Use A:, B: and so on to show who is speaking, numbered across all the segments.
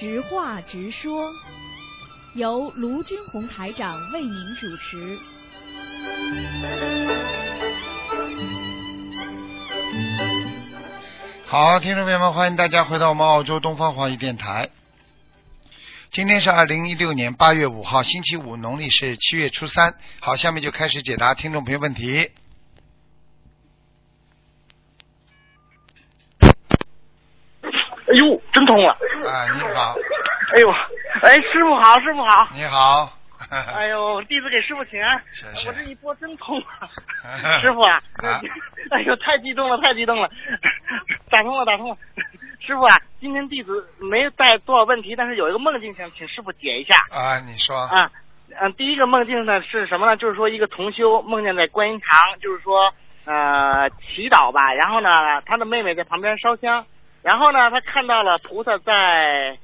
A: 直话直说，由卢军红台长为您主持。
B: 好，听众朋友们，欢迎大家回到我们澳洲东方华语电台。今天是二零一六年八月五号，星期五，农历是七月初三。好，下面就开始解答听众朋友问题。
C: 哎呦，真通了！
B: 啊，你好，
C: 哎呦，哎，师傅好，师傅好。
B: 你好。
C: 哎呦，弟子给师傅请安。
B: 谢谢
C: 我这一波真通了，师傅啊，
B: 啊
C: 哎呦，太激动了，太激动了，打通了，打通了。师傅啊，今天弟子没带多少问题，但是有一个梦境想请师傅解一下
B: 啊，你说。
C: 啊。嗯，第一个梦境呢是什么呢？就是说一个同修梦见在观音堂，就是说呃祈祷吧，然后呢他的妹妹在旁边烧香，然后呢他看到了菩萨在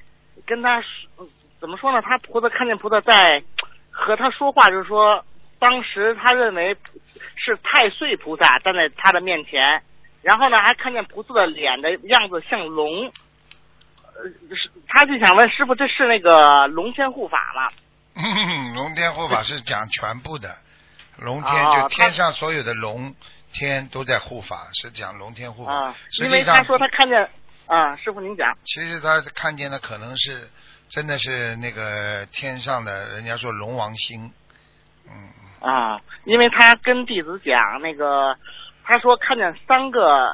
C: 跟他说怎么说呢？他菩萨看见菩萨在和他说话，就是说当时他认为是太岁菩萨站在他的面前，然后呢还看见菩萨的脸的样子像龙，呃，是他就想问师傅，这是那个龙天护法吗？
B: 龙天护法是讲全部的，龙天
C: 啊
B: 就天上所有的龙天都在护法，是讲龙天护法。
C: 啊，
B: 实际上
C: 因为他说他看见啊，师傅您讲。
B: 其实他看见的可能是真的是那个天上的，人家说龙王星，嗯，
C: 啊，因为他跟弟子讲那个，他说看见三个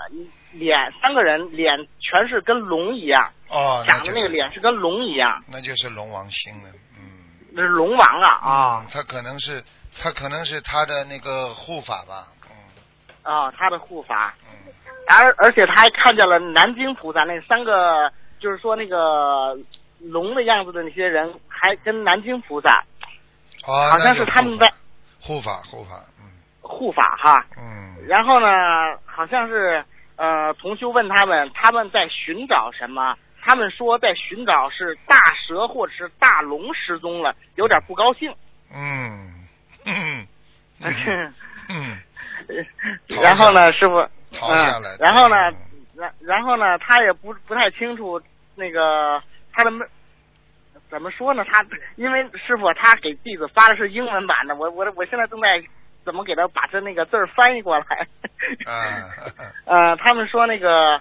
C: 脸，三个人脸全是跟龙一样，
B: 哦，那
C: 长的那个脸是跟龙一样，
B: 那就是龙王星了，嗯。
C: 那是龙王啊啊。
B: 他可能是他可能是他的那个护法吧，嗯
C: 啊，他的护法，
B: 嗯，
C: 而而且他还看见了南京菩萨那三个，就是说那个龙的样子的那些人，还跟南京菩萨
B: 哦，
C: 好像
B: 是
C: 他们在
B: 护法护法，嗯。
C: 护法哈。
B: 嗯，
C: 然后呢，好像是呃，同修问他们他们在寻找什么，他们说在寻找是大蛇或者是大龙失踪了，有点不高兴。
B: 嗯。嗯。嗯。嗯，
C: 然后呢，师傅，嗯，然后呢
B: 嗯，
C: 然然后呢，他也不不太清楚那个他的妹怎么说呢？他因为师傅他给弟子发的是英文版的，我我我现在正在怎么给他把这那个字儿翻译过来。
B: 啊，
C: 呃，他们说那个，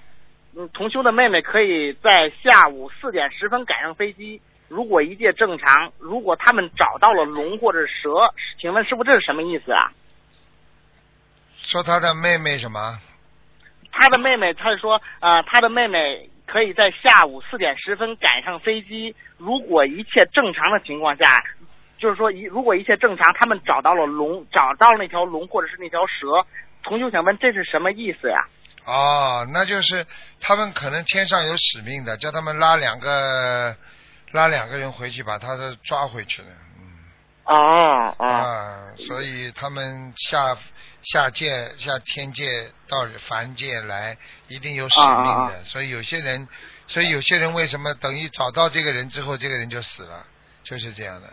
C: 嗯，同修的妹妹可以在下午四点十分赶上飞机。如果一切正常，如果他们找到了龙或者蛇，请问师傅这是什么意思啊？
B: 说他的妹妹什么？
C: 他的妹妹，他是说，呃，他的妹妹可以在下午四点十分赶上飞机。如果一切正常的情况下，就是说一如果一切正常，他们找到了龙，找到了那条龙或者是那条蛇。同学想问这是什么意思呀？
B: 哦，那就是他们可能天上有使命的，叫他们拉两个拉两个人回去，把他的抓回去的，嗯。
C: 哦哦
B: 啊，所以他们下下界下天界到凡界来，一定有使命的。
C: 啊啊啊
B: 所以有些人，所以有些人为什么等于找到这个人之后，这个人就死了，就是这样的。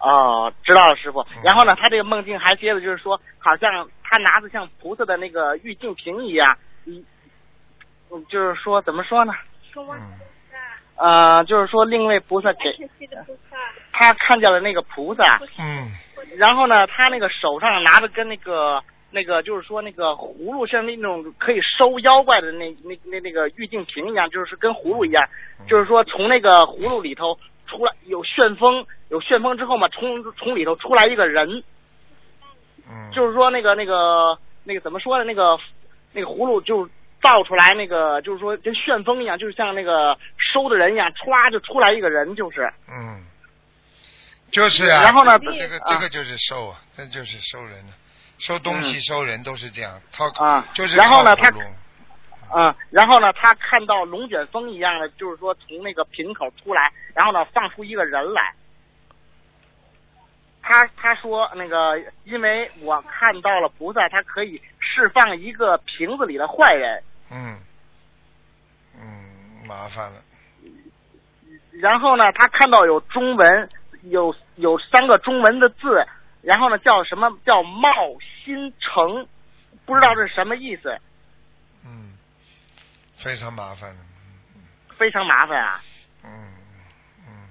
C: 哦，知道了，师傅
B: 嗯。
C: 然后呢，他这个梦境还接着就是说，好像他拿着像菩萨的那个玉净瓶一样，嗯，嗯就是说怎么说呢？
B: 嗯，
C: 呃，就是说另一位菩萨给他看见了那个菩萨，
B: 嗯，
C: 然后呢，他那个手上拿着跟那个那个就是说那个葫芦像那种可以收妖怪的那那那那个玉净瓶一样，就是跟葫芦一样，就是说从那个葫芦里头出来有旋风，有旋风之后嘛，从从里头出来一个人，
B: 嗯，
C: 就是说那个那个那个怎么说呢？那个那个葫芦就造出来，那个就是说跟旋风一样，就是像那个收的人一样，歘就出来一个人，就是。
B: 嗯，就是啊。
C: 然后呢
B: 这个
C: 啊
B: 这个就是收啊，这就是收人的，收东西、收人都是这样，靠
C: 啊
B: 就是
C: 然后呢他
B: 靠葫芦
C: 嗯，然后呢，他看到龙卷风一样的，就是说从那个瓶口出来，然后呢放出一个人来。他他说那个，因为我看到了菩萨，他可以释放一个瓶子里的坏人。
B: 嗯嗯，麻烦了。
C: 然后呢，他看到有中文，有有三个中文的字，然后呢叫什么叫茂新城，不知道这是什么意思，
B: 嗯，非常麻烦。
C: 非常麻烦啊。
B: 嗯嗯，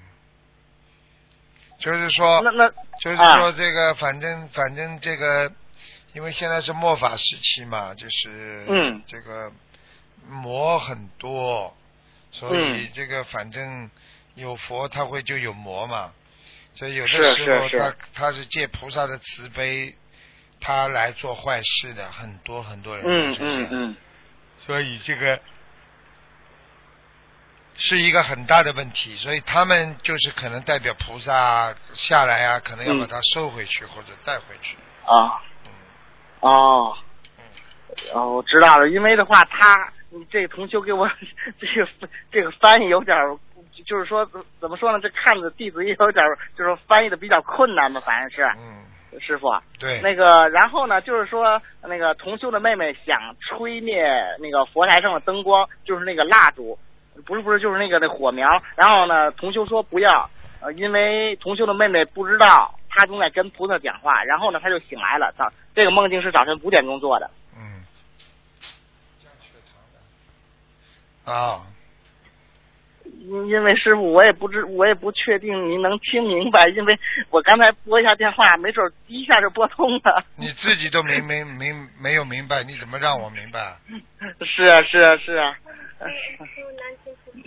B: 就是说
C: 那，那
B: 就是
C: 啊
B: 说这个，反正反正这个，因为现在是末法时期嘛，就是
C: 嗯
B: 这个魔很多，所以
C: 嗯
B: 这个反正有佛他会就有魔嘛，所以有的时候他他是借菩萨的慈悲，他来做坏事的，很多很多人
C: 嗯嗯嗯。
B: 所以这个是一个很大的问题，所以他们就是可能代表菩萨下来啊，可能要把
C: 嗯。
B: 它收回去或者带回去。
C: 啊。
B: 嗯，
C: 哦。哦，我知道了，因为的话，他你这个同修给我 这个这个翻译有点儿，就是说怎么说呢？这看着弟子也有点，就是翻译的比较困难吧，反正是
B: 嗯，
C: 师傅。
B: 对，
C: 那个，然后呢，就是说，那个同修的妹妹想吹灭那个佛台上的灯光，就是那个蜡烛，不是不是，就是那个那火苗。然后呢，同修说不要，呃，因为同修的妹妹不知道她正在跟菩萨讲话，然后呢，她就醒来了。早这个梦境是早晨五点钟做的。
B: 嗯，啊，
C: 因因为师傅，我也不知，我也不确定您能听明白，因为我刚才拨一下电话，没准一下就拨通了。
B: 你自己都没没没没有明白，你怎么让我明白？
C: 是啊，是啊，是啊。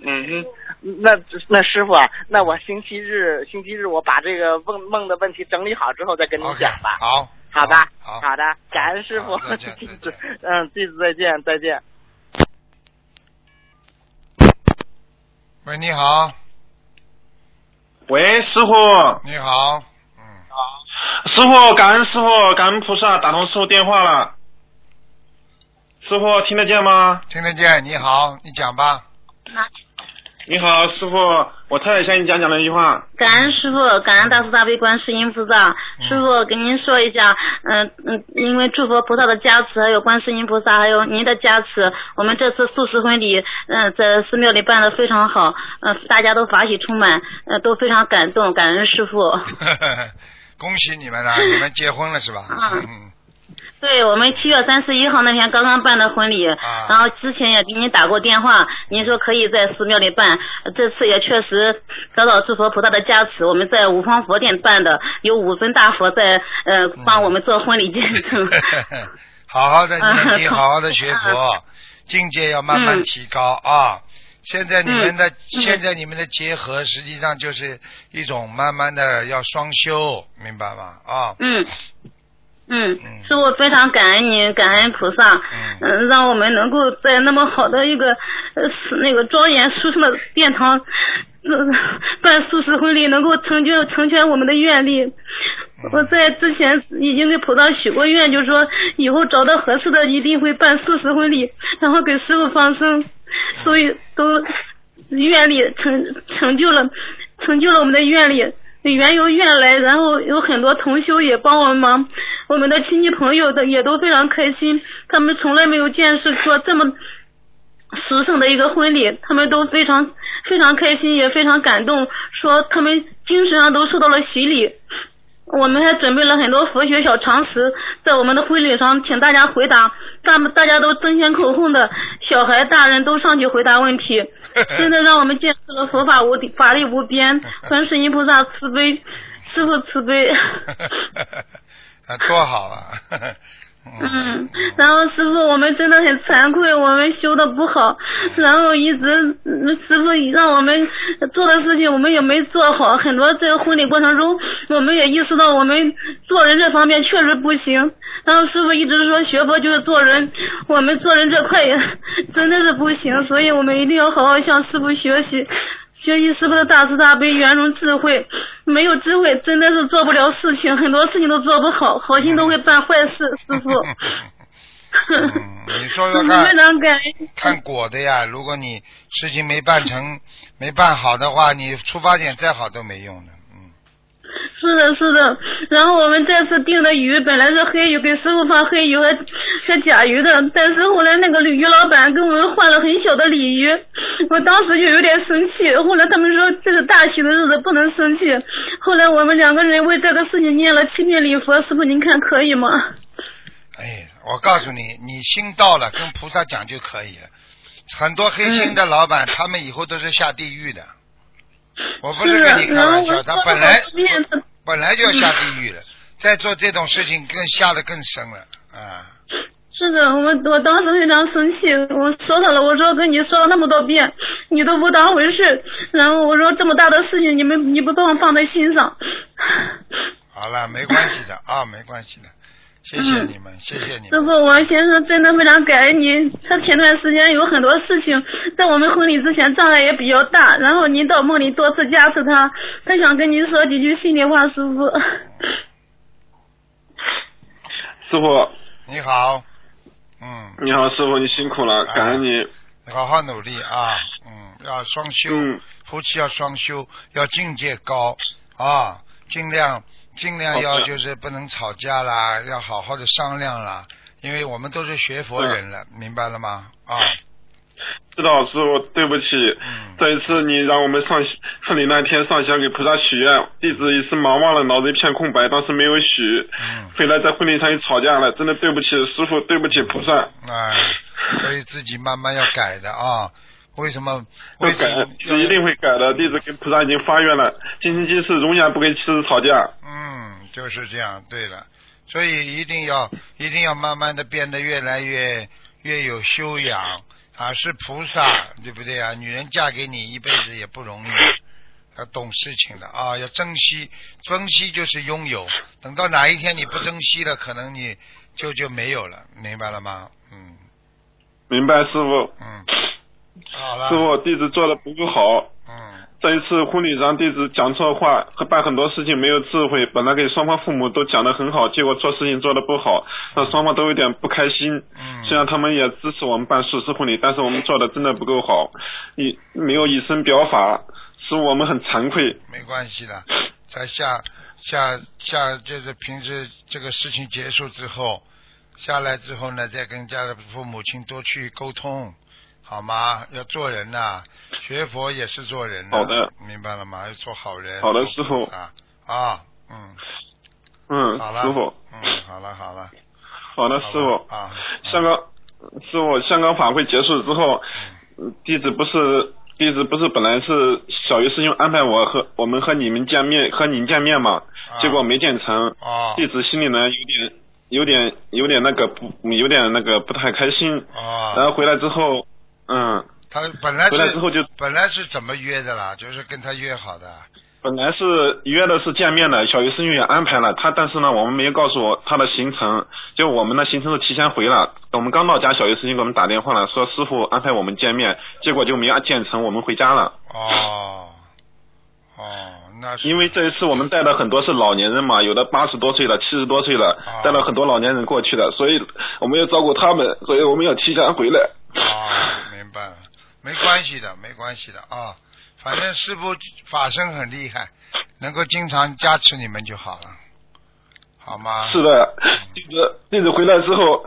C: 嗯哼，那那师傅啊，那我星期日星期日我把这个梦梦的问题整理好之后再跟您
B: OK，
C: 讲吧。
B: 好，
C: 好的，
B: 好，
C: 好的，感恩师傅 嗯，弟子再见，再见。
B: 喂，你好，
D: 喂，师傅，
B: 你好，嗯，
D: 师傅，感恩师傅，感恩菩萨，打通师傅电话了。师傅听得见吗？
B: 听得见，你好，你讲吧。
D: 你好，师傅，我太太向你讲讲了一句话。
E: 感恩师傅，感恩大慈大悲观世音菩萨。师傅给您说一下，嗯嗯，因为诸佛菩萨的加持，还有观世音菩萨，还有您的加持，我们这次素食婚礼，嗯，在寺庙里办的非常好，嗯，大家都法喜充满，呃，都非常感动，感恩师傅。
B: 恭喜你们了，你们结婚了是吧？
E: 嗯
B: 嗯，
E: 对我们七月三十一号那天刚刚办的婚礼，
B: 啊
E: 然后之前也给您打过电话，您说可以在寺庙里办，呃这次也确实得到诸佛菩萨的加持，我们在五方佛殿办的，有五尊大佛在呃帮我们做婚礼见证。
B: 好好的念 经，
E: 嗯
B: 好好的学佛，境界要慢慢
E: 嗯
B: 提高啊。现在你们的、
E: 嗯
B: 现在你们的结合，实际上就是一种慢慢的要双修，明白吗？啊，
E: 嗯。嗯
B: 嗯，
E: 师傅非常感恩您，感恩菩萨，
B: 嗯
E: 嗯，让我们能够在那么好的一个呃那个庄严殊胜的殿堂，呃，办素食婚礼，能够成就成全我们的愿力。我在之前已经给菩萨许过愿，就是说以后找到合适的，一定会办素食婚礼，然后给师傅放生，所以都愿力成成就了，成就了我们的愿力。缘由愿来，然后有很多同修也帮我们忙，我们的亲戚朋友的也都非常开心，他们从来没有见识过这么神圣的一个婚礼，他们都非常非常开心，也非常感动，说他们精神上都受到了洗礼。我们还准备了很多佛学小常识，在我们的婚礼上请大家回答，大大家都争先恐后的，小孩大人都上去回答问题，真的让我们见识了佛法无法力无边，观世音菩萨慈悲，师傅慈悲。
B: 啊，多好啊！
E: 嗯，然后师傅，我们真的很惭愧，我们修的不好，然后一直嗯师傅让我们做的事情我们也没做好，很多这个婚礼过程中，我们也意识到我们做人这方面确实不行。然后师傅一直说学佛就是做人，我们做人这块也 真的是不行，所以我们一定要好好向师傅学习。学习师傅的大慈大悲、圆融智慧，没有智慧真的是做不了事情，很多事情都做不好，好心都会办坏事。师傅，
B: 嗯，你说说
E: 非
B: 看。看果的呀。如果你事情没办成、没办好的话，你出发点再好都没用的。嗯，
E: 是的，是的。然后我们这次订的鱼本来是黑鱼，给师傅放黑鱼和和甲鱼的，但是后来那个鲤鱼老板给我们换了很小的鲤鱼，我当时就有点生气。后来他们说这是大喜的日子，不能生气。后来我们两个人为这个事情念了七遍礼佛，师傅您看可以吗？
B: 哎，我告诉你，你心到了，跟菩萨讲就可以了。很多黑心的老板，他们以后都是下地狱的。我不是跟你开玩笑，他本来本来就要下地狱了，再做这种事情更下的更深了啊！
E: 是的，我我当时非常生气，我说他了，我说跟你说了那么多遍，你都不当回事，然后我说这么大的事情，你们你不把我放在心上。
B: 好了，没关系的啊，没关系的，谢谢你们，谢谢你们
E: 师傅，王。先生真的非常感恩您。他前段时间有很多事情，在我们婚礼之前障碍也比较大，然后您到梦里多次加持他，他想跟您说几句心里话，师傅。
D: 师傅，
B: 你好，嗯，
D: 你好，师傅，你辛苦了，感恩你。
B: 你好好努力啊，嗯，要双修，
D: 嗯
B: 夫妻要双修，要境界高啊，尽量尽量要就是不能吵架啦，要好好的商量啦，因为我们都是学佛人了，明白了吗？啊，
D: 知道师傅，对不起。
B: 嗯
D: 这一次你让我们上婚礼那天上香给菩萨许愿，弟子一时忙忘了，脑子一片空白，当时没有许。
B: 嗯，
D: 回来在婚礼上又吵架了，真的对不起师傅，对不起菩萨。
B: 哎，所以自己慢慢要改的啊。为什么？
D: 会改是一定会改的。弟子跟菩萨已经发愿了，今生今世永远不跟妻子吵架。
B: 嗯，就是这样。对了，所以一定要一定要慢慢的变得越来越越有修养啊，是菩萨，对不对啊？女人嫁给你一辈子也不容易，要懂事情的啊，要珍惜，珍惜就是拥有。等到哪一天你不珍惜了，可能你就就没有了，明白了吗？嗯
D: 明白师傅，
B: 嗯，
D: 师傅弟子做的不够好。
B: 嗯
D: 这一次婚礼上，弟子讲错话和办很多事情没有智慧，本来给双方父母都讲得很好，结果做事情做的不好，让双方都有点不开心。
B: 嗯，
D: 虽然他们也支持我们办素食婚礼，但是我们做的真的不够好，以没有以身表法，使我们很惭愧。
B: 没关系的，在下下下就是平时这个事情结束之后，下来之后呢，再跟家的父母亲多去沟通，好吗？要做人呐、学佛也是做人、呐。
D: 好的，
B: 明白了吗？要做好人。
D: 好的师傅
B: 啊啊，嗯，
D: 嗯，
B: 好了，
D: 师傅，
B: 嗯，好了好了，
D: 好的，师傅。
B: 啊，
D: 香港师傅，香港法会结束之后，嗯。弟子不是弟子不是本来是小鱼师兄安排我和我们和你们见面和您见面嘛，
B: 啊。
D: 结果没见成，
B: 哦。
D: 弟子心里呢有点有点有点那个不有点那个不太开心，然
B: 哦，
D: 后回来之后，嗯，
B: 他本来
D: 回来之后就
B: 本来是怎么约的啦？就是跟他约好的。
D: 本来是约的是见面的，小鱼师兄也安排了他，但是呢，我们没有告诉我他的行程，就我们的行程是提前回了。等我们刚到家，小鱼师兄给我们打电话了，说师傅安排我们见面，结果就没有见成，我们回家了。
B: 哦，哦，那是
D: 因为这一次我们带的很多是老年人嘛，有的八十多岁了，七十多岁了
B: 啊，
D: 带了很多老年人过去的，所以我们要照顾他们，所以我们要提前回来。
B: 啊，明白了，没关系的，没关系的啊，反正师傅法身很厉害，能够经常加持你们就好了，好吗？
D: 是的，弟子弟子回来之后，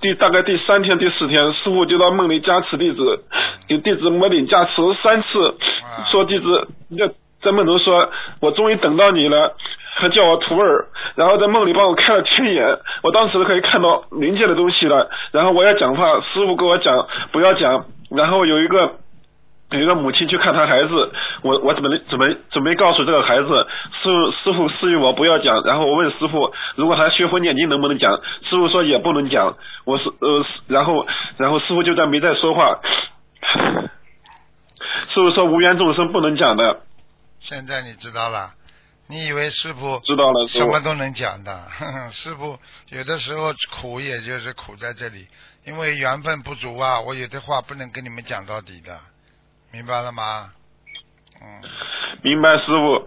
D: 第大概第三天、第四天，师傅就到梦里加持弟子，给弟子摸顶加持三次，
B: 啊
D: 说弟子在在梦中说，我终于等到你了。他叫我徒儿，然后在梦里帮我开了天眼，我当时可以看到灵界的东西了。然后我要讲话，师傅跟我讲不要讲。然后有一个有一个母亲去看他孩子，我我准备准备准备告诉这个孩子，师师傅示意我不要讲，然后我问师傅，如果他学佛念经能不能讲？师傅说也不能讲，我是呃，然后然后师傅就在没再说话，师傅说无缘众生不能讲的，
B: 现在你知道了，你以为师傅
D: 知道了，
B: 什么都能讲的？呵 呵师傅有的时候苦，也就是苦在这里，因为缘分不足啊。我有的话不能跟你们讲到底的，明白了吗？嗯，
D: 明白师傅。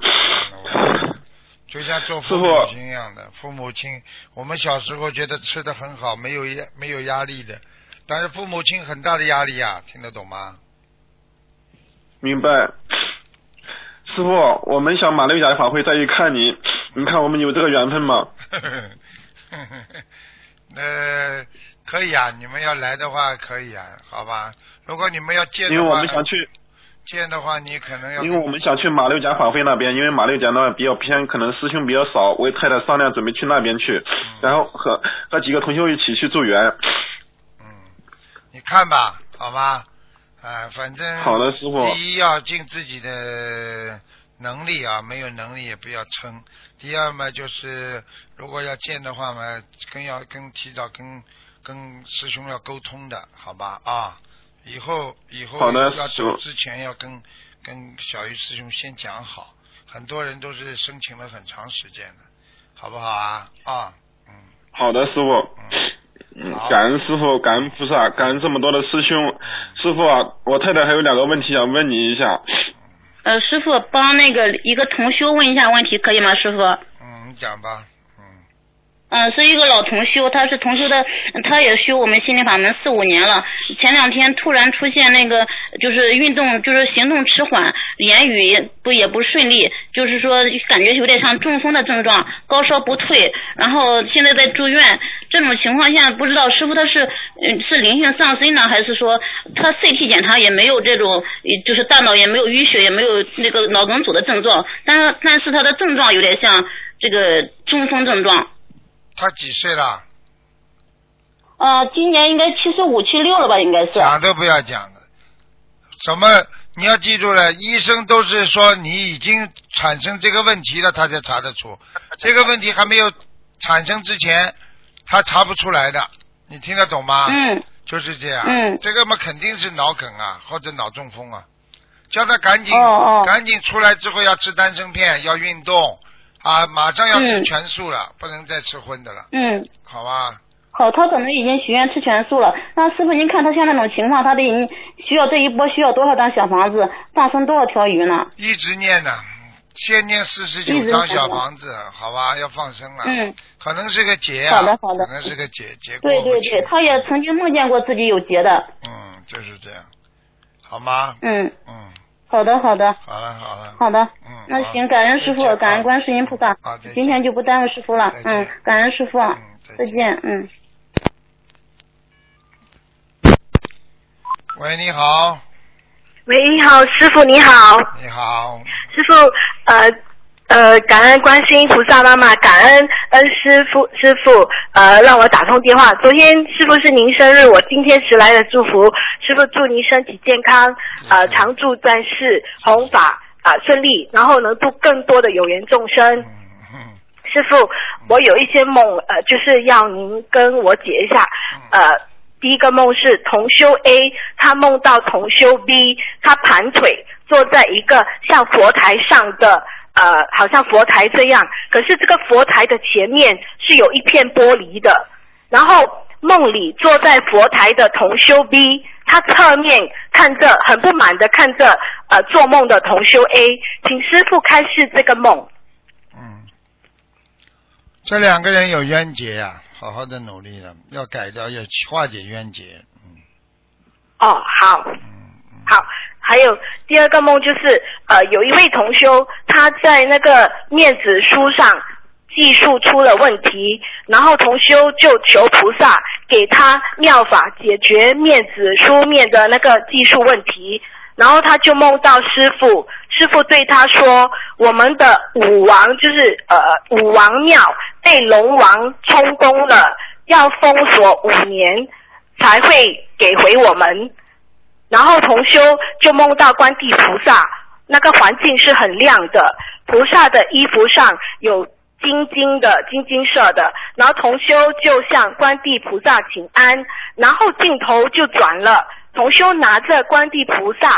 B: 就像做父母亲一样的，父母亲，我们小时候觉得吃的很好，没有压没有压力的，但是父母亲很大的压力啊、听得懂吗？
D: 明白。师傅，我们想马六甲法会再去看你，你看我们有这个缘分吗？
B: 呃，可以啊，你们要来的话可以啊，好吧？如果你们要见的话因为
D: 我们想去，
B: 见的话，你可能要
D: 因为我们想去马六甲法会那边，因为马六甲那边比较偏，可能师兄比较少，我太太商量准备去那边去，然后和和几个同学一起去助缘。
B: 嗯，你看吧，好吧，啊，反正
D: 好的，师傅。
B: 第一要尽自己的能力啊，没有能力也不要撑。第二嘛，就是如果要见的话嘛，更要跟提早跟跟师兄要沟通的，好吧啊？以后以后要走之前要跟跟小鱼师兄先讲好，很多人都是申请了很长时间的，好不好啊？啊，嗯
D: 好的，师傅。感恩师傅，感恩菩萨，感恩这么多的师兄。师傅啊，我太太还有两个问题想问你一下。
E: 呃，师傅帮那个一个同修问一下问题，可以吗？师傅？
B: 嗯，你讲吧，嗯，
E: 是一个老同修，他是同修的，他也修我们心灵法门四五年了。前两天突然出现那个，就是运动，就是行动迟缓，言语也不也不顺利，就是说感觉有点像中风的症状，高烧不退，然后现在在住院。这种情况下，不知道师傅他是嗯是灵性上身呢，还是说他 CT 检查也没有这种，就是大脑也没有淤血，也没有那个脑梗阻的症状，但是但是他的症状有点像这个中风症状。
B: 他几岁了？
E: 啊，今年应该七十五、七六了吧，应该是。
B: 讲都不要讲的，什么你要记住了，医生都是说你已经产生这个问题了，他才查得出。这个问题还没有产生之前，他查不出来的。你听得懂吗？
E: 嗯
B: 就是这样。
E: 嗯
B: 这个嘛肯定是脑梗啊，或者脑中风啊。叫他赶紧、
E: 哦哦
B: 赶紧出来之后要吃丹参片，要运动啊，马上要吃
E: 嗯
B: 全素了，不能再吃荤的了，
E: 嗯，
B: 好吧？
E: 好，他可能已经许愿吃全素了。那师傅，您看他像那种情况，他得需要这一波需要多少张小房子，放生多少条鱼呢？
B: 一直念呢，先念四十九张小房子，好吧？要放生了。
E: 嗯，
B: 可能是个劫啊，
E: 好的好的
B: 可能是个劫，劫过
E: 对对对，他也曾经梦见过自己有劫的。
B: 嗯，就是这样，好吗？
E: 嗯，
B: 嗯，
E: 好的好的。
B: 好了好了，
E: 好的。
B: 嗯，
E: 那行，感恩师傅，感恩观世音菩萨。
B: 啊。
E: 今天就不耽误师傅了。嗯，感恩师傅，
B: 嗯，
E: 再见。嗯。
B: 喂，你好，
F: 喂，你好，师傅你好，
B: 你好，
F: 师傅，呃呃，感恩观世音菩萨妈妈，感恩恩师傅师傅，呃，让我打通电话。昨天师傅是您生日，我今天迟来的祝福，师傅祝您身体健康，呃，
B: 嗯
F: 常住在世，弘法啊、顺利，然后能度更多的有缘众生。
B: 嗯嗯
F: 师傅，我有一些梦，呃，就是要您跟我解一下。呃，第一个梦是同修 A，他梦到同修 B，他盘腿坐在一个像佛台上的，呃，好像佛台这样，可是这个佛台的前面是有一片玻璃的。然后梦里坐在佛台的同修 B，他侧面看着，很不满的看着，呃，做梦的同修 A，请师傅开示这个梦。
B: 嗯，这两个人有冤结呀、好好的努力了，要改掉，要化解冤结。嗯
F: 哦，好。好，还有第二个梦就是，呃，有一位同修他在那个面子书上技术出了问题，然后同修就求菩萨给他妙法解决面子书面的那个技术问题，然后他就梦到师傅，师傅对他说，我们的武王就是呃武王庙被龙王充公了，要封锁五年才会给回我们。然后同修就梦到观地菩萨，那个环境是很亮的，菩萨的衣服上有金金的金金色的，然后同修就向观地菩萨请安，然后镜头就转了，同修拿着观地菩萨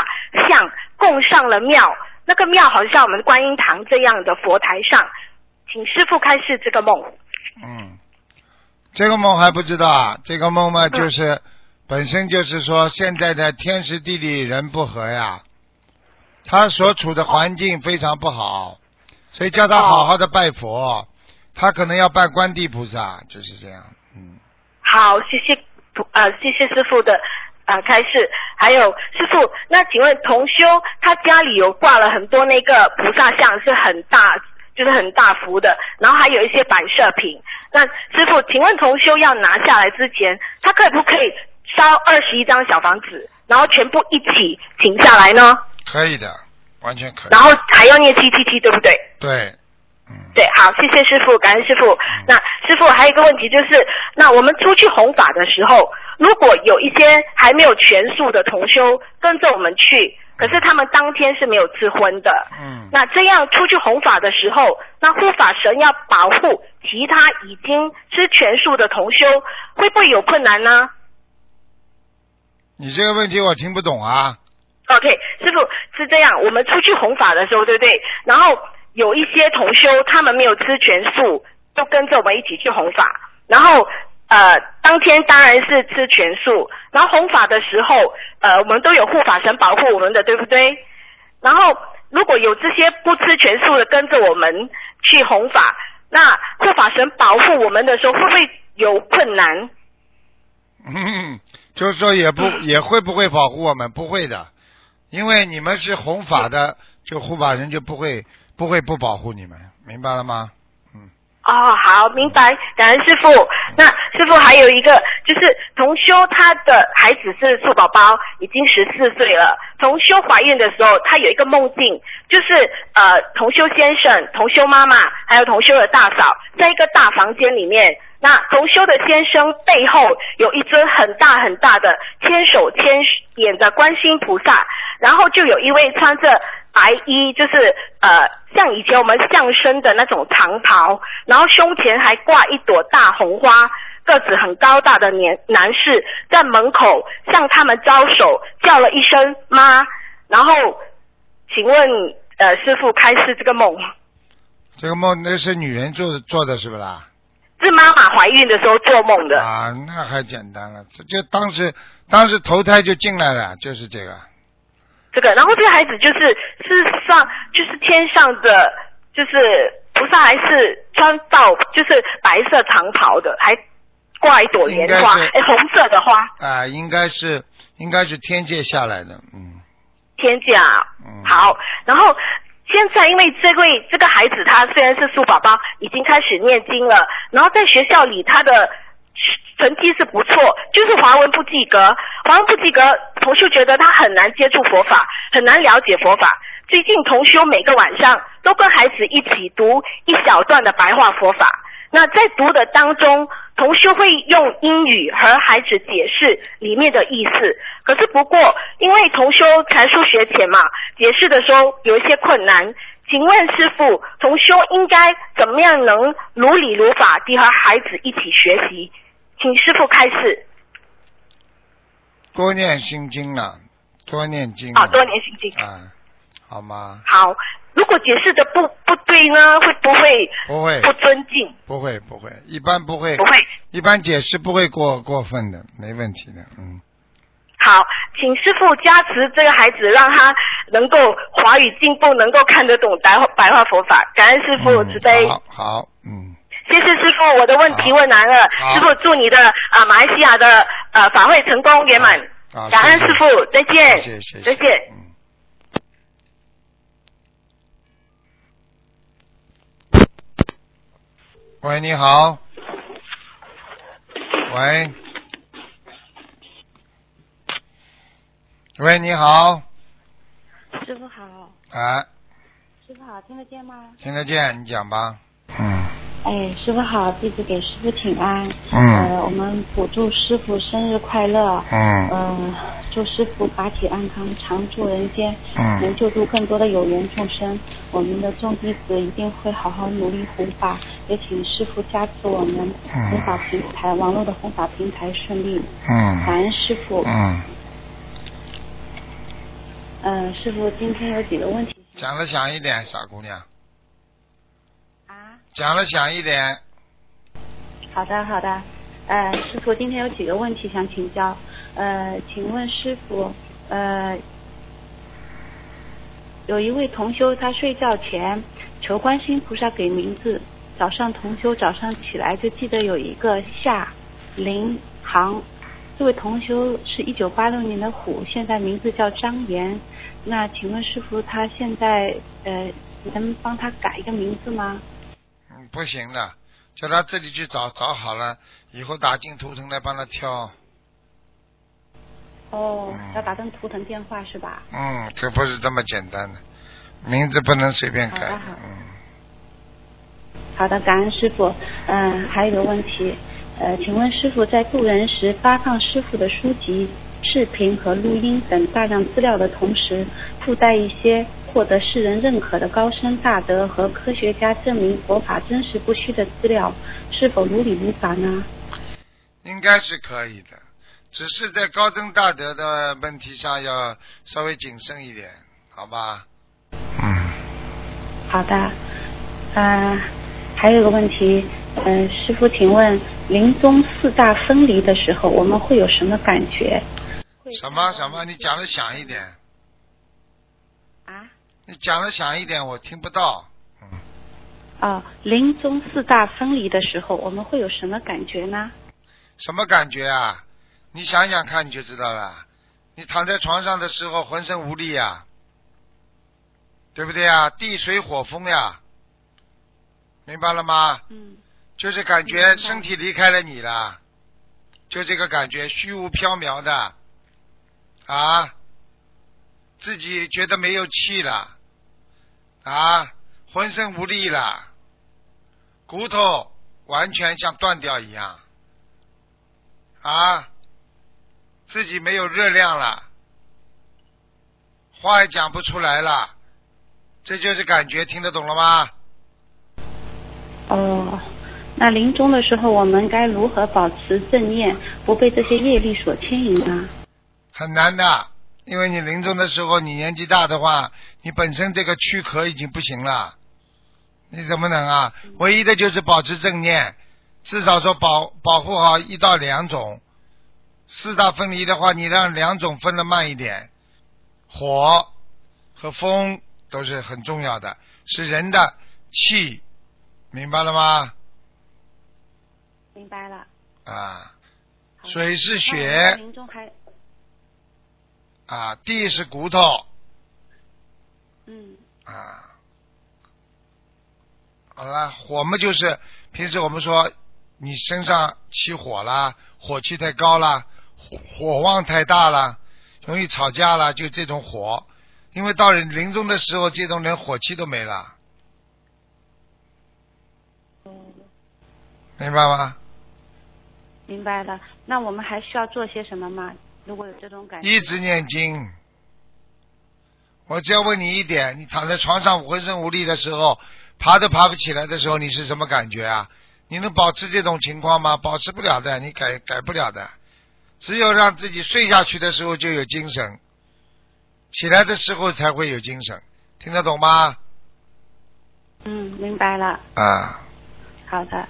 F: 像供上了庙，那个庙好像我们观音堂这样的佛台上，请师傅开示这个梦。
B: 嗯，这个梦还不知道啊，这个梦
F: 嗯
B: 嘛，就是、本身就是说现在的天时地利人不和呀，他所处的环境非常不好，所以叫他好好的拜佛，他可能要拜观地菩萨，就是这样。嗯，
F: 好，谢谢啊呃，谢谢师傅的呃开示。还有师傅，那请问同修他家里有挂了很多那个菩萨像，是很大，就是很大幅的，然后还有一些摆设品。那师傅，请问同修要拿下来之前，他可不可以烧二十一张小房子，然后全部一起停下来呢？
B: 可以的，完全可以
F: 然。后还要念七七七，对不对？
B: 对，嗯，
F: 对，好，谢谢师傅，感恩师傅。那师傅还有一个问题就是，那我们出去弘法的时候，如果有一些还没有全素的同修跟着我们去，可是他们当天是没有吃荤的，
B: 嗯，
F: 那这样出去弘法的时候，那护法神要保护其他已经吃全素的同修，会不会有困难呢
B: 你这个问题我听不懂啊。
F: ？OK，师傅是这样，我们出去弘法的时候，对不对？然后有一些同修他们没有吃全素，就跟着我们一起去弘法，然后。呃，当天当然是吃全素，然后弘法的时候，呃，我们都有护法神保护我们的，对不对？然后如果有这些不吃全素的跟着我们去弘法，那护法神保护我们的时候，会不会有困难？
B: 嗯，就是说也不 也会不会保护我们？不会的，因为你们是弘法的，就护法人就不会不会不保护你们，明白了吗？
F: 哦，好，明白，感恩师傅。那师傅还有一个，就是同修他的孩子是兔宝宝，已经十四岁了。同修怀孕的时候，他有一个梦境，就是呃，同修先生、同修妈妈还有同修的大嫂，在一个大房间里面。那同修的先生背后有一尊很大很大的千手千眼的观世音菩萨，然后就有一位穿着白衣，就是呃像以前我们相声的那种长袍，然后胸前还挂一朵大红花，个子很高大的年男士在门口向他们招手，叫了一声妈，然后请问呃师傅开示这个梦。
B: 这个梦那是女人做做的是不啦？
F: 是妈妈怀孕的时候做梦的。
B: 啊，那还简单了，这就当时当时投胎就进来了，就是这个。
F: 这个，然后这个孩子就是是上就是天上的，就是菩萨还是穿到就是白色长袍的，还挂一朵莲花，哎，红色的花，
B: 啊，应该是应该是天界下来的，嗯
F: 天界啊。
B: 嗯。
F: 好，然后现在因为这位这个孩子他虽然是素宝宝，已经开始念经了，然后在学校里他的成绩是不错，就是华文不及格，华文不及格，同修觉得他很难接触佛法，很难了解佛法。最近同修每个晚上都跟孩子一起读一小段的白话佛法。那在读的当中，同修会用英语和孩子解释里面的意思。可是不过，因为同修才疏学浅嘛，解释的时候有一些困难。请问师傅，同修应该怎么样能如理如法地和孩子一起学习？请师傅开示。
B: 多念心经啊，多念经
F: 啊，多念心经。
B: 啊，好吗？
F: 好，如果解释的不不对呢，会不会
B: 不会
F: 不尊敬？
B: 不会不会，一般不会，
F: 不会。
B: 一般解释不会过过分的，没问题的，嗯。
F: 好，请师傅加持这个孩子，让他能够华语进步，能够看得懂白话白话佛法。感恩师傅
B: 嗯
F: 慈悲。
B: 好，好，嗯，
F: 谢谢师傅，我的问题问完了。
B: 好
F: 师傅祝你的啊、马来西亚的呃法会成功圆满。感恩师傅，再见。
B: 谢谢谢谢，
F: 再见。
B: 嗯。喂，你好。喂。喂，你好。
G: 师傅好，
B: 哎，
G: 师傅好，听得见吗？
B: 听得见，你讲吧。嗯
G: 哎，师傅好，弟子给师傅请安。
B: 嗯
G: 呃，我们补祝师傅生日快乐。
B: 嗯
G: 嗯、祝师傅法体安康，常驻人间，能
B: 嗯
G: 救助更多的有缘众生。我们的众弟子一定会好好努力弘法，也请师傅加持我们
B: 嗯
G: 弘法平台、网络的弘法平台顺利。嗯感
B: 嗯
G: 恩师傅。
B: 嗯，
G: 嗯、师傅今天有几个问题。
B: 讲的响一点，傻姑娘，
G: 啊？
B: 讲的响一点。
G: 好的，好的。呃，师傅，今天有几个问题想请教。呃，请问师傅，呃，有一位同修，他睡觉前求观世音菩萨给名字，早上同修早上起来就记得有一个夏林航。这位同修是一九八六年的虎，现在名字叫张岩。那请问师傅，他现在呃，能帮他改一个名字吗？
B: 嗯，不行的，叫他自己去找，找好了以后打进图腾来帮他挑。
G: 哦
B: 嗯，
G: 要打通图腾电话是吧？
B: 嗯，可不是这么简单的，名字不能随便改
G: 好的好。
B: 嗯，
G: 好的，感恩师傅。嗯、还有一个问题，呃，请问师傅在渡人时发放师傅的书籍、视频和录音等大量资料的同时，附带一些获得世人认可的高僧大德和科学家证明佛法真实不虚的资料，是否如理如法呢？
B: 应该是可以的，只是在高僧大德的问题上要稍微谨慎一点，好吧？嗯，
G: 好的，啊、还有个问题，嗯、师傅，请问临终四大分离的时候，我们会有什么感觉？
B: 什么什么？你讲的响一点，
G: 啊？
B: 你讲的响一点，我听不到。嗯，
G: 哦，临终四大分离的时候，我们会有什么感觉呢？
B: 什么感觉啊？你想想看，你就知道了。你躺在床上的时候浑身无力呀，对不对啊？地水火风呀，明白了吗？
G: 嗯。
B: 就是感觉身体离开了你了，就这个感觉，虚无缥缈的，啊，自己觉得没有气了，啊，浑身无力了，骨头完全像断掉一样，啊，自己没有热量了，话也讲不出来了，这就是感觉，听得懂了吗？
G: 哦，那临终的时候，我们该如何保持正念，不被这些业力所牵引呢？
B: 很难的，因为你临终的时候，你年纪大的话，你本身这个躯壳已经不行了，你怎么能啊？唯一的就是保持正念，至少说保保护好一到两种。四大分离的话，你让两种分的慢一点，火和风都是很重要的，是人的气，明白了吗？
G: 明白了。
B: 啊，水是
G: 那
B: 血啊，地是骨头
G: 嗯
B: 啊。好了，火嘛就是平时我们说你身上起火啦，火气太高啦，火火旺太大啦，容易吵架啦，就这种火。因为到人临终的时候，这种人火气都没了，
G: 哦，
B: 明白吗？
G: 明白了。那我们还需要做些什么吗？如果有这种感觉，
B: 一直念经。我只要问你一点：你躺在床上浑身无力的时候，爬都爬不起来的时候，你是什么感觉啊？你能保持这种情况吗？保持不了的，你改改不了的。只有让自己睡下去的时候就有精神，起来的时候才会有精神，听得懂吗？
G: 嗯，明白了。
B: 啊，
G: 好的，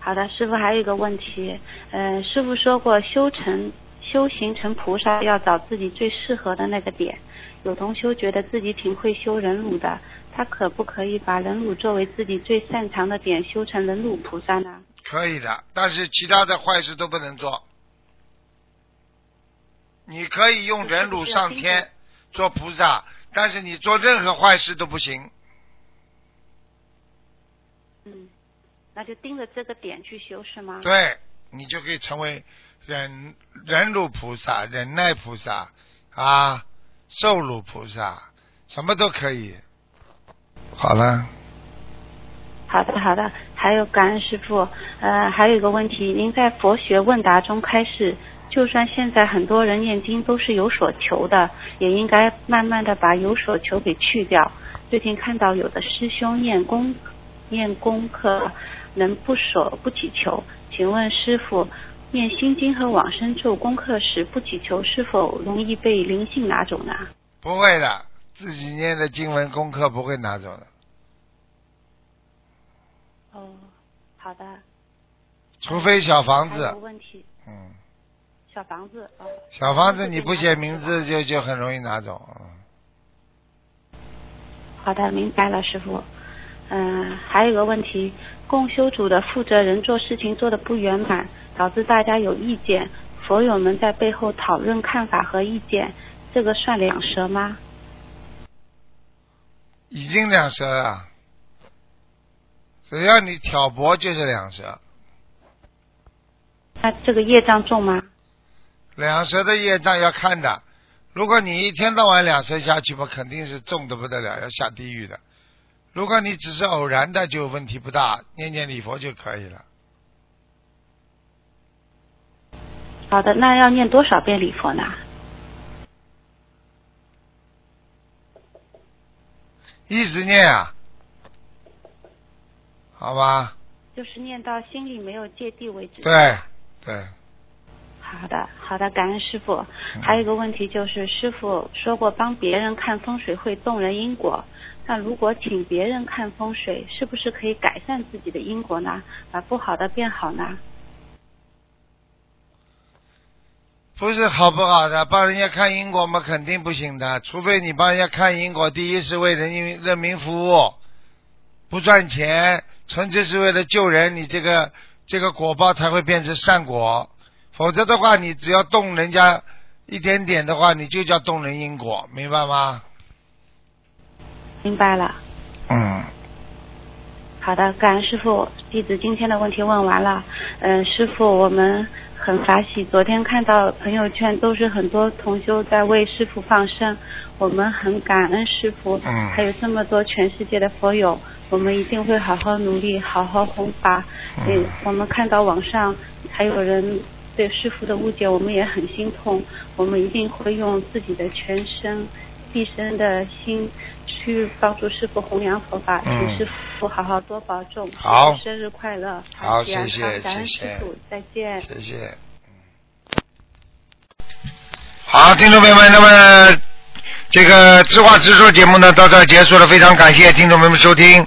G: 好的，师傅还有一个问题，嗯、师傅说过修成修行成菩萨要找自己最适合的那个点。有同修觉得自己挺会修忍辱的，他可不可以把忍辱作为自己最擅长的点，修成忍辱菩萨呢？
B: 可以的，但是其他的坏事都不能做。你可以用忍辱上天做菩萨，但是你做任何坏事都不行。
G: 嗯，那就盯着这个点去修是吗？
B: 对，你就可以成为忍忍辱菩萨、忍耐菩萨啊，受辱菩萨，什么都可以。好了，
G: 好的，好的。还有感恩师傅，呃，还有一个问题，您在佛学问答中开示，就算现在很多人念经都是有所求的，也应该慢慢的把有所求给去掉。最近看到有的师兄念功念功课能不所不祈求，请问师傅，念心经和往生咒功课时不祈求，是否容易被灵性拿走呢？
B: 不会的，自己念的经文功课不会拿走的，
G: 哦，好的。
B: 除非小房子，
G: 问题，
B: 嗯，
G: 小房子哦。
B: 小房子你不写名字就就很容易拿走，嗯。
G: 好的，明白了，师傅。嗯、还有个问题，共修组的负责人做事情做的不圆满，导致大家有意见，佛友们在背后讨论看法和意见，这个算两舌吗？
B: 已经两舌了，只要你挑拨就是两舌，
G: 那这个业障重吗？
B: 两舌的业障要看的。如果你一天到晚两舌下去嘛，肯定是重的不得了，要下地狱的。如果你只是偶然的，就问题不大，念念礼佛就可以了。
G: 好的，那要念多少遍礼佛呢？
B: 一直念啊，好吧？
G: 就是念到心里没有芥蒂为止。
B: 对对，
G: 好的，好的，感恩师傅。还有一个问题就是，师傅说过帮别人看风水会动人因果，那如果请别人看风水，是不是可以改善自己的因果呢？把不好的变好呢？
B: 不是好不好的，帮人家看因果嘛，肯定不行的。除非你帮人家看因果，第一是为人民人民服务，不赚钱，纯粹是为了救人，你这个这个果报才会变成善果。否则的话，你只要动人家一点点的话，你就叫动人因果，明白吗？
G: 明白了。
B: 嗯，
G: 好的，感恩师傅，弟子今天的问题问完了。嗯，师傅，我们很法喜，昨天看到朋友圈都是很多同修在为师傅放生，我们很感恩师傅，
B: 嗯
G: 还有这么多全世界的佛友，我们一定会好好努力，好好弘法。
B: 嗯
G: 我们看到网上还有人对师傅的误解，我们也很心痛，我们一定会用自己的全身、毕生的心去帮助师傅弘扬佛法，
B: 嗯
G: 请师傅好好多保重。
B: 好
G: 生日快乐！
B: 好谢谢谢谢
G: 师傅，再见。
B: 谢谢。好，听众朋友们，那么这个知话直说节目呢到这儿结束了，非常感谢听众朋友们收听。